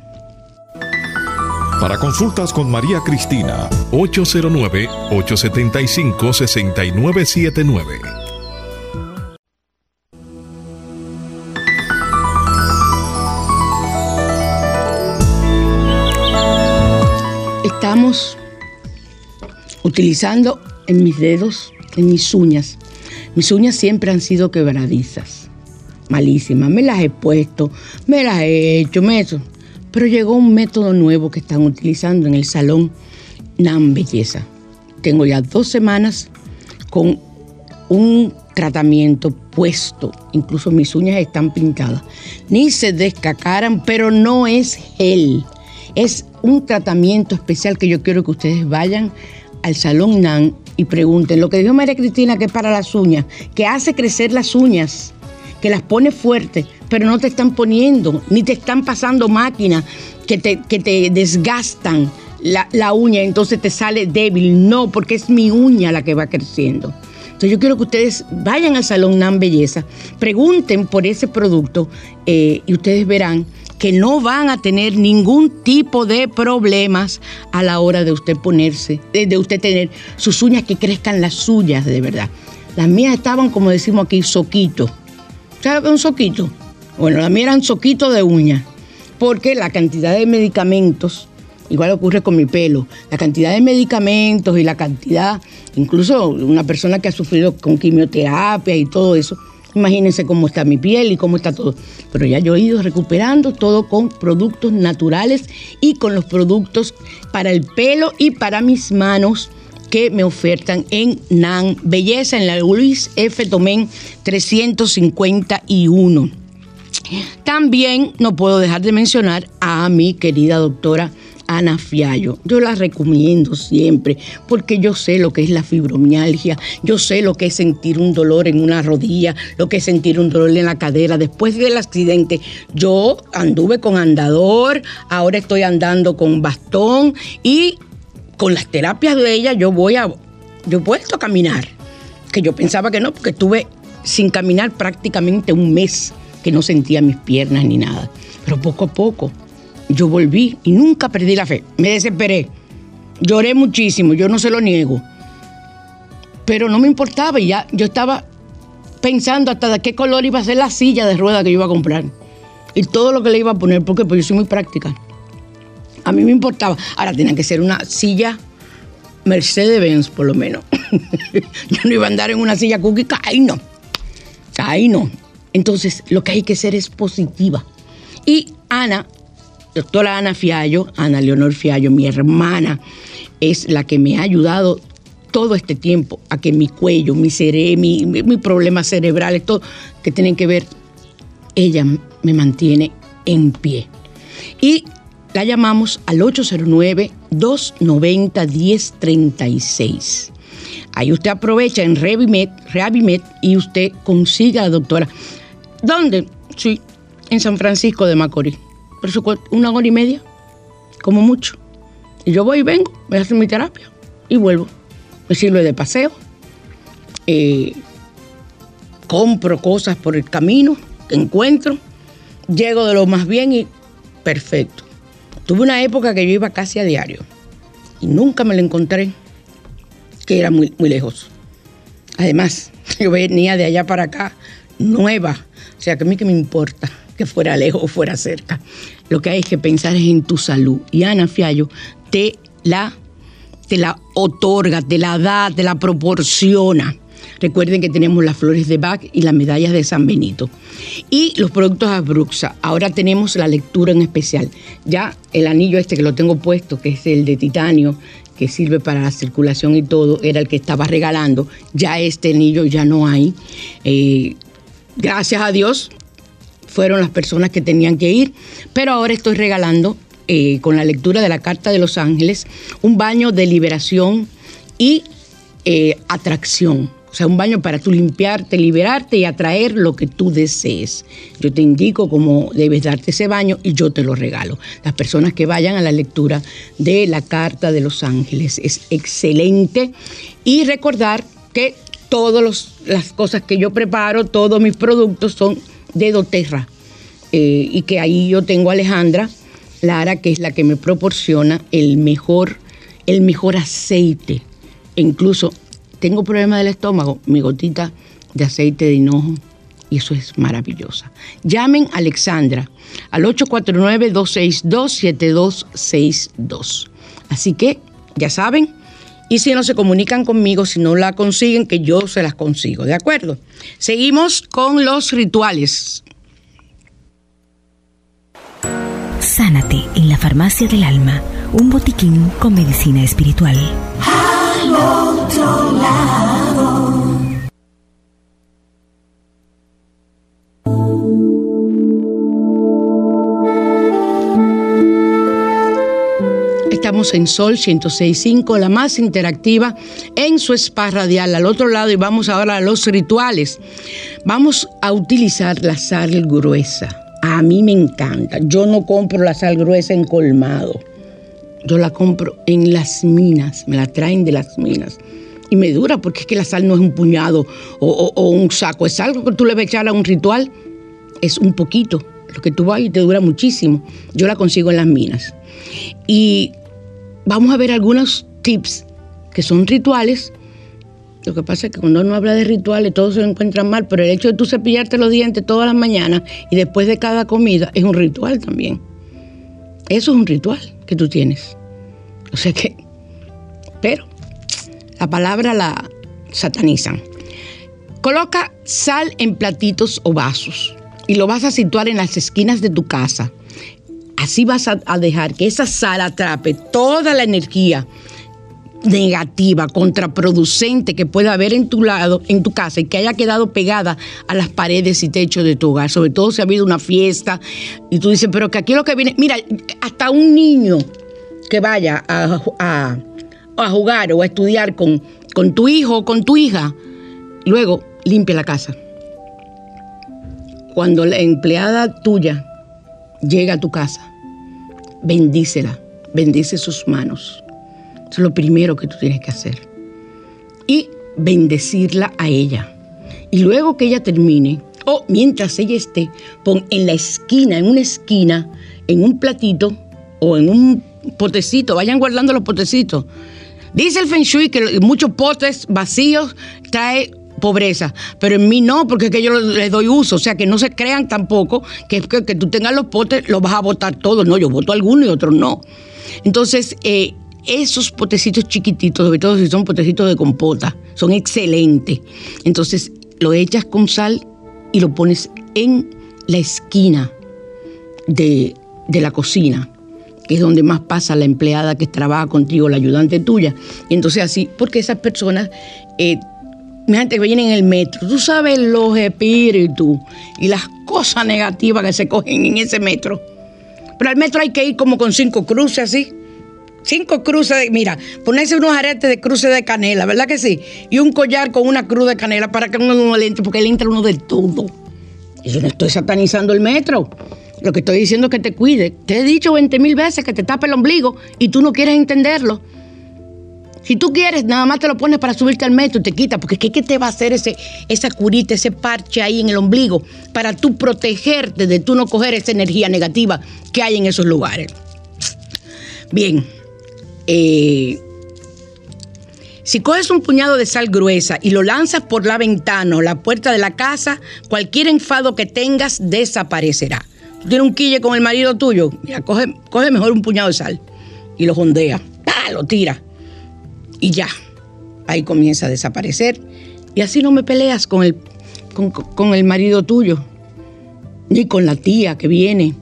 Para consultas con María Cristina, 809-875-6979. estamos utilizando en mis dedos, en mis uñas. Mis uñas siempre han sido quebradizas, malísimas. Me las he puesto, me las he hecho, me eso. Pero llegó un método nuevo que están utilizando en el salón NAM Belleza. Tengo ya dos semanas con un tratamiento puesto, incluso mis uñas están pintadas. Ni se descacaran, pero no es gel. Es un tratamiento especial que yo quiero que ustedes vayan al Salón NAN y pregunten. Lo que dijo María Cristina, que es para las uñas, que hace crecer las uñas, que las pone fuertes, pero no te están poniendo, ni te están pasando máquinas que te, que te desgastan la, la uña, entonces te sale débil. No, porque es mi uña la que va creciendo. Entonces yo quiero que ustedes vayan al Salón NAN Belleza, pregunten por ese producto eh, y ustedes verán que no van a tener ningún tipo de problemas a la hora de usted ponerse, de, usted tener sus uñas que crezcan las suyas de verdad. Las mías estaban, como decimos aquí, soquito. ¿Sabes lo que es un soquito? Bueno, las mías eran soquito de uñas, porque la cantidad de medicamentos Igual ocurre con mi pelo. La cantidad de medicamentos y la cantidad, incluso una persona que ha sufrido con quimioterapia y todo eso, imagínense cómo está mi piel y cómo está todo. Pero ya yo he ido recuperando todo con productos naturales y con los productos para el pelo y para mis manos que me ofertan en NAN Belleza, en la Luis F. Tomén 351. También no puedo dejar de mencionar a mi querida doctora Ana Fiallo. Yo la recomiendo siempre porque yo sé lo que es la fibromialgia, yo sé lo que es sentir un dolor en una rodilla, lo que es sentir un dolor en la cadera. Después del accidente yo anduve con andador, ahora estoy andando con bastón y con las terapias de ella yo voy a, yo he puesto a caminar, que yo pensaba que no, porque estuve sin caminar prácticamente un mes que no sentía mis piernas ni nada. Pero poco a poco yo volví y nunca perdí la fe. Me desesperé. Lloré muchísimo, yo no se lo niego. Pero no me importaba y ya yo estaba pensando hasta de qué color iba a ser la silla de rueda que yo iba a comprar. Y todo lo que le iba a poner, porque pues yo soy muy práctica. A mí me importaba. Ahora tenía que ser una silla Mercedes-Benz, por lo menos. yo no iba a andar en una silla cookie, ahí no. Ahí no. Entonces, lo que hay que ser es positiva. Y Ana doctora Ana Fiallo, Ana Leonor Fiallo, mi hermana, es la que me ha ayudado todo este tiempo a que mi cuello, mi cerebro, mi, mi problemas cerebrales, todo que tienen que ver, ella me mantiene en pie. Y la llamamos al 809-290-1036. Ahí usted aprovecha en Reavimed, Reavimed y usted consiga a la doctora. ¿Dónde? Sí, en San Francisco de Macorís pero una hora y media, como mucho. Y yo voy y vengo, me hacen mi terapia y vuelvo. Me sirve de paseo. Eh, compro cosas por el camino que encuentro. Llego de lo más bien y perfecto. Tuve una época que yo iba casi a diario y nunca me lo encontré, que era muy, muy lejos. Además, yo venía de allá para acá nueva, o sea que a mí que me importa que fuera lejos o fuera cerca. Lo que hay que pensar es en tu salud. Y Ana Fiallo te la, te la otorga, te la da, te la proporciona. Recuerden que tenemos las flores de Bach y las medallas de San Benito. Y los productos Abruxa. Ahora tenemos la lectura en especial. Ya el anillo este que lo tengo puesto, que es el de titanio, que sirve para la circulación y todo, era el que estaba regalando. Ya este anillo ya no hay. Eh, gracias a Dios, fueron las personas que tenían que ir, pero ahora estoy regalando eh, con la lectura de la Carta de los Ángeles un baño de liberación y eh, atracción. O sea, un baño para tú limpiarte, liberarte y atraer lo que tú desees. Yo te indico cómo debes darte ese baño y yo te lo regalo. Las personas que vayan a la lectura de la Carta de los Ángeles es excelente. Y recordar que todas las cosas que yo preparo, todos mis productos son de doTERRA. Eh, y que ahí yo tengo a Alejandra Lara, que es la que me proporciona el mejor, el mejor aceite. E incluso tengo problemas del estómago, mi gotita de aceite de hinojo, y eso es maravillosa. Llamen a Alexandra al 849-262-7262. Así que, ya saben, y si no se comunican conmigo, si no la consiguen, que yo se las consigo, ¿de acuerdo? Seguimos con los rituales. Sánate en la farmacia del alma, un botiquín con medicina espiritual. Al Estamos en Sol 106.5, la más interactiva, en su spa radial al otro lado y vamos ahora a los rituales. Vamos a utilizar la sal gruesa. A mí me encanta. Yo no compro la sal gruesa en colmado. Yo la compro en las minas, me la traen de las minas. Y me dura porque es que la sal no es un puñado o, un saco, es algo que tú le vas a echar a un ritual, es un poquito. Lo que tú vas y te dura muchísimo. Yo la consigo en las minas. Y vamos a ver algunos tips que son rituales. Lo que pasa es que cuando uno habla de rituales todos se lo encuentran mal, pero el hecho de tú cepillarte los dientes todas las mañanas y después de cada comida es un ritual también. Eso es un ritual que tú tienes. O sea que, pero la palabra la satanizan. Coloca sal en platitos o vasos y lo vas a situar en las esquinas de tu casa. Así vas a, dejar que esa sal atrape toda la energía negativa, contraproducente que pueda haber en tu lado, en tu casa y que haya quedado pegada a las paredes y techos de tu hogar, sobre todo si ha habido una fiesta y tú dices, pero que aquí lo que viene, mira, hasta un niño que vaya a, jugar o a estudiar con, con tu hijo o con tu hija, luego limpia la casa. Cuando la empleada tuya llega a tu casa, bendícela, bendice sus manos. Es lo primero que tú tienes que hacer. Y bendecirla a ella. Y luego que ella termine, o mientras ella esté, pon en la esquina, en una esquina, en un platito o en un potecito, vayan guardando los potecitos. Dice el Feng Shui que muchos potes vacíos trae pobreza, pero en mí no, porque es que yo les doy uso, o sea que no se crean tampoco que, que, que tú tengas los potes, los vas a botar todos, no, yo voto algunos y otros no. Entonces, eh, esos potecitos chiquititos, sobre todo si son potecitos de compota, son excelentes. Entonces, lo echas con sal y lo pones en la esquina de, de la cocina que es donde más pasa la empleada que trabaja contigo, la ayudante tuya. Y entonces así, porque esas personas, eh, gente que viene en el metro, tú sabes los espíritus y las cosas negativas que se cogen en ese metro. Pero al metro hay que ir como con cinco cruces así. Cinco cruces de, mira, ponerse unos aretes de cruces de canela, ¿verdad que sí? Y un collar con una cruz de canela para que uno no le entre, porque él entra uno de todo. Yo no estoy satanizando el metro. Lo que estoy diciendo es que te cuide. Te he dicho 20 mil veces que te tape el ombligo y tú no quieres entenderlo. Si tú quieres, nada más te lo pones para subirte al metro y te quita, porque ¿qué, te va a hacer ese, esa curita, ese parche ahí en el ombligo para tú protegerte de tú no coger esa energía negativa que hay en esos lugares? Bien, eh, si coges un puñado de sal gruesa y lo lanzas por la ventana o la puerta de la casa, cualquier enfado que tengas desaparecerá tú tienes un quille con el marido tuyo, mira, coge, mejor un puñado de sal y lo jondea, lo tira y ya, ahí comienza a desaparecer. Y así no me peleas con el, con, el marido tuyo, ni con la tía que viene.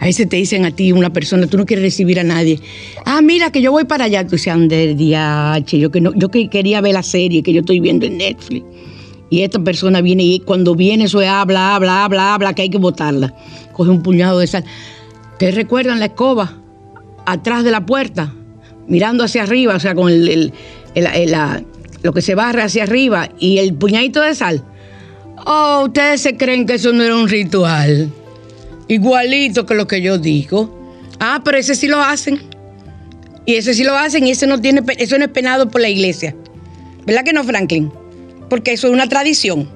A veces te dicen a ti, una persona, tú no quieres recibir a nadie. Ah, mira, que yo voy para allá. Tú dices, Ander, diache, yo que, no, yo que quería ver la serie que yo estoy viendo en Netflix. Y esta persona viene y cuando viene eso es habla, habla, habla, habla, que hay que botarla. Coge un puñado de sal. ¿Te recuerdan la escoba? Atrás de la puerta, mirando hacia arriba, o sea, con el, lo que se barre hacia arriba y el puñadito de sal. Oh, ustedes se creen que eso no era un ritual. Igualito que lo que yo digo. Ah, pero ese sí lo hacen. Y ese sí lo hacen y ese no tiene, eso no es penado por la iglesia. ¿Verdad que no, Franklin? porque eso es una tradición.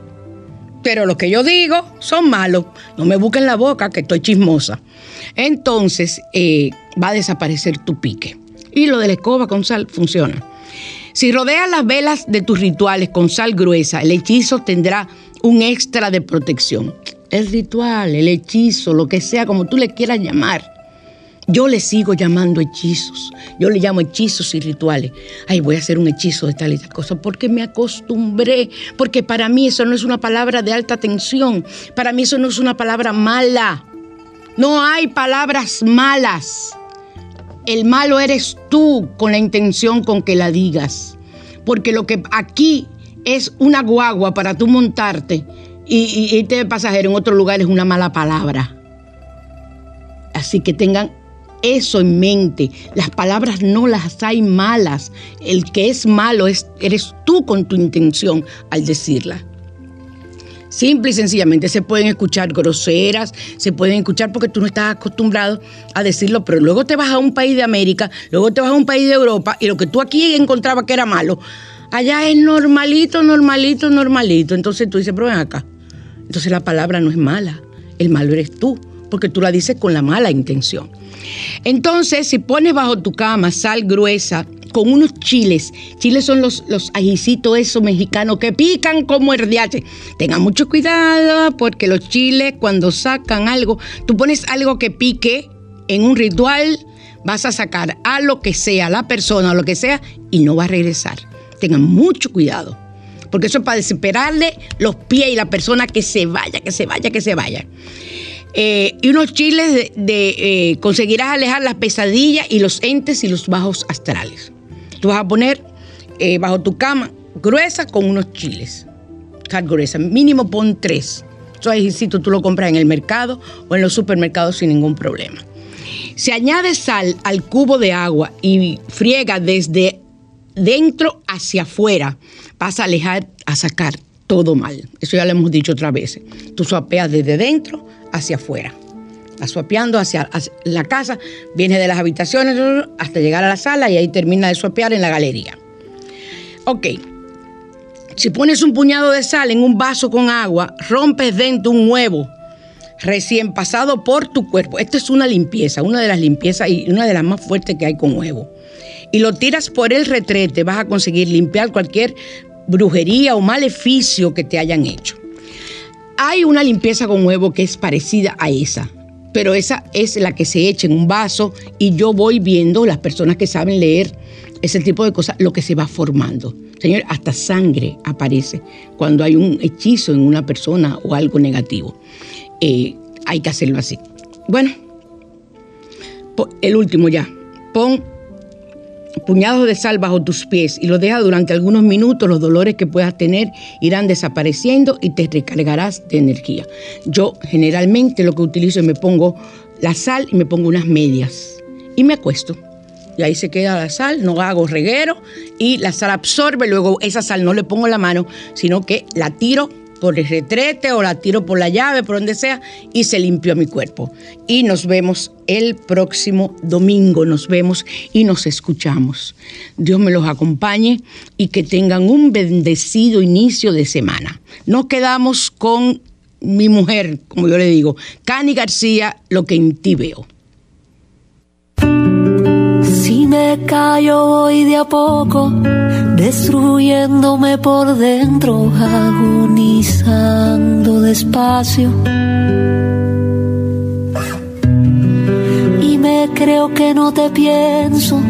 Pero lo que yo digo son malos. No me busquen la boca, que estoy chismosa. Entonces eh, va a desaparecer tu pique. Y lo de la escoba con sal funciona. Si rodeas las velas de tus rituales con sal gruesa, el hechizo tendrá un extra de protección. El ritual, el hechizo, lo que sea, como tú le quieras llamar, yo le sigo llamando hechizos. Yo le llamo hechizos y rituales. Ay, voy a hacer un hechizo de tal y tal cosa porque me acostumbré. Porque para mí eso no es una palabra de alta tensión. Para mí eso no es una palabra mala. No hay palabras malas. El malo eres tú con la intención con que la digas. Porque lo que aquí es una guagua para tú montarte y, irte de pasajero en otro lugar es una mala palabra. Así que tengan eso en mente. Las palabras no las hay malas. El que es malo es, eres tú con tu intención al decirla. Simple y sencillamente se pueden escuchar groseras, se pueden escuchar porque tú no estás acostumbrado a decirlo, pero luego te vas a un país de América, luego te vas a un país de Europa y lo que tú aquí encontrabas que era malo, allá es normalito, normalito, normalito. Entonces tú dices, pero ven acá. Entonces la palabra no es mala, el malo eres tú, porque tú la dices con la mala intención. Entonces, si pones bajo tu cama sal gruesa con unos chiles, chiles son los, los ajicitos esos mexicanos que pican como herdiache. Tengan mucho cuidado porque los chiles cuando sacan algo, tú pones algo que pique en un ritual vas a sacar a lo que sea, la persona o lo que sea, y no va a regresar. Tengan mucho cuidado, porque eso es para desesperarle los pies y la persona que se vaya, que se vaya, que se vaya. Eh, y unos chiles de, eh, conseguirás alejar las pesadillas y los entes y los bajos astrales. Tú vas a poner eh, bajo tu cama gruesa con unos chiles. gruesa, mínimo pon tres. Eso tú lo compras en el mercado o en los supermercados sin ningún problema. Si añades sal al cubo de agua y friega desde dentro hacia afuera, vas a alejar, a sacar todo mal. Eso ya lo hemos dicho otra vez. Tú suapeas desde dentro hacia afuera. Vas suapeando hacia, la casa, viene de las habitaciones hasta llegar a la sala y ahí termina de suapear en la galería. Ok. Si pones un puñado de sal en un vaso con agua, rompes dentro un huevo recién pasado por tu cuerpo. Esto es una limpieza, una de las limpiezas y una de las más fuertes que hay con huevo. Y lo tiras por el retrete, vas a conseguir limpiar cualquier brujería o maleficio que te hayan hecho. Hay una limpieza con huevo que es parecida a esa, pero esa es la que se echa en un vaso y yo voy viendo las personas que saben leer ese tipo de cosas, lo que se va formando. Señor, hasta sangre aparece cuando hay un hechizo en una persona o algo negativo. Eh, hay que hacerlo así. Bueno, el último ya. Pon puñados de sal bajo tus pies y lo deja durante algunos minutos, los dolores que puedas tener irán desapareciendo y te recargarás de energía. Yo generalmente lo que utilizo es me pongo la sal y me pongo unas medias y me acuesto. Y ahí se queda la sal, no hago reguero y la sal absorbe, luego esa sal no le pongo la mano, sino que la tiro por el retrete o la tiro por la llave, por donde sea, y se limpió mi cuerpo. Y nos vemos el próximo domingo, nos vemos y nos escuchamos. Dios me los acompañe y que tengan un bendecido inicio de semana. Nos quedamos con mi mujer, como yo le digo, Cani García, lo que en ti veo. Si me callo hoy de a poco, destruyéndome por dentro, agonizando despacio. Y me creo que no te pienso,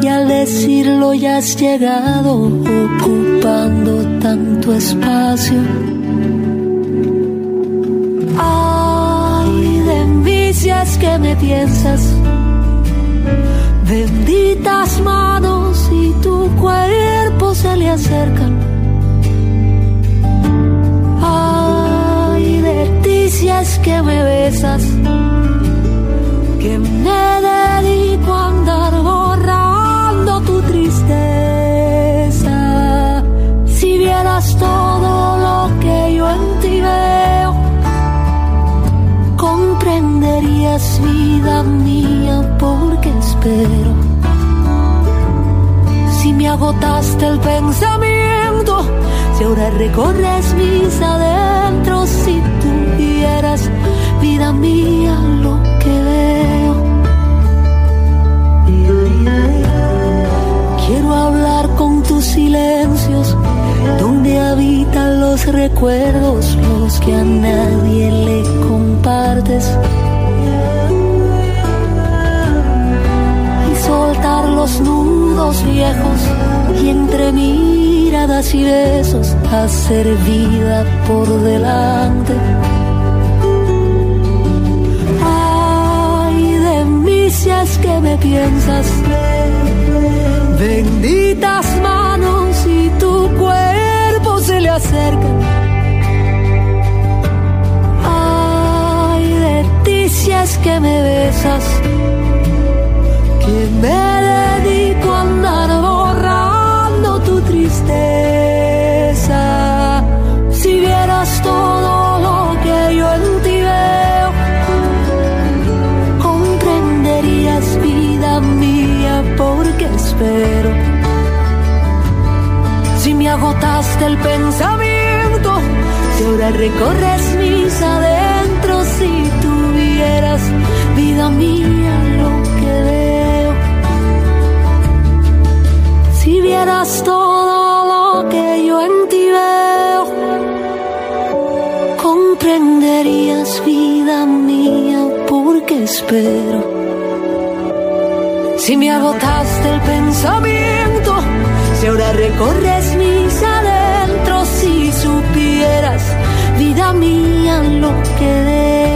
y al decirlo ya has llegado, ocupando tanto espacio. Ay, de que me piensas benditas manos y tu cuerpo se le acercan. Ay, de ti si es que me besas, que me dedico a andar borrando tu tristeza. Si vieras todo lo que yo en ti veo, comprenderías vida mía porque espero. Si me agotaste el pensamiento, si ahora recorres mis adentros, si tuvieras vida mía lo que veo. Quiero hablar con tus silencios, donde habitan los recuerdos, los que a nadie le compartes miradas y besos hacer vida por delante. Ay de mí si es que me piensas, benditas manos y tu cuerpo se le acerca. Ay de ti si que me besas me Agotaste el pensamiento, si ahora recorres mis adentros, si tuvieras vida mía lo que veo. Si vieras todo lo que yo en ti veo, comprenderías vida mía porque espero Si me agotaste el pensamiento, si ahora recorres mis vida mía, lo que de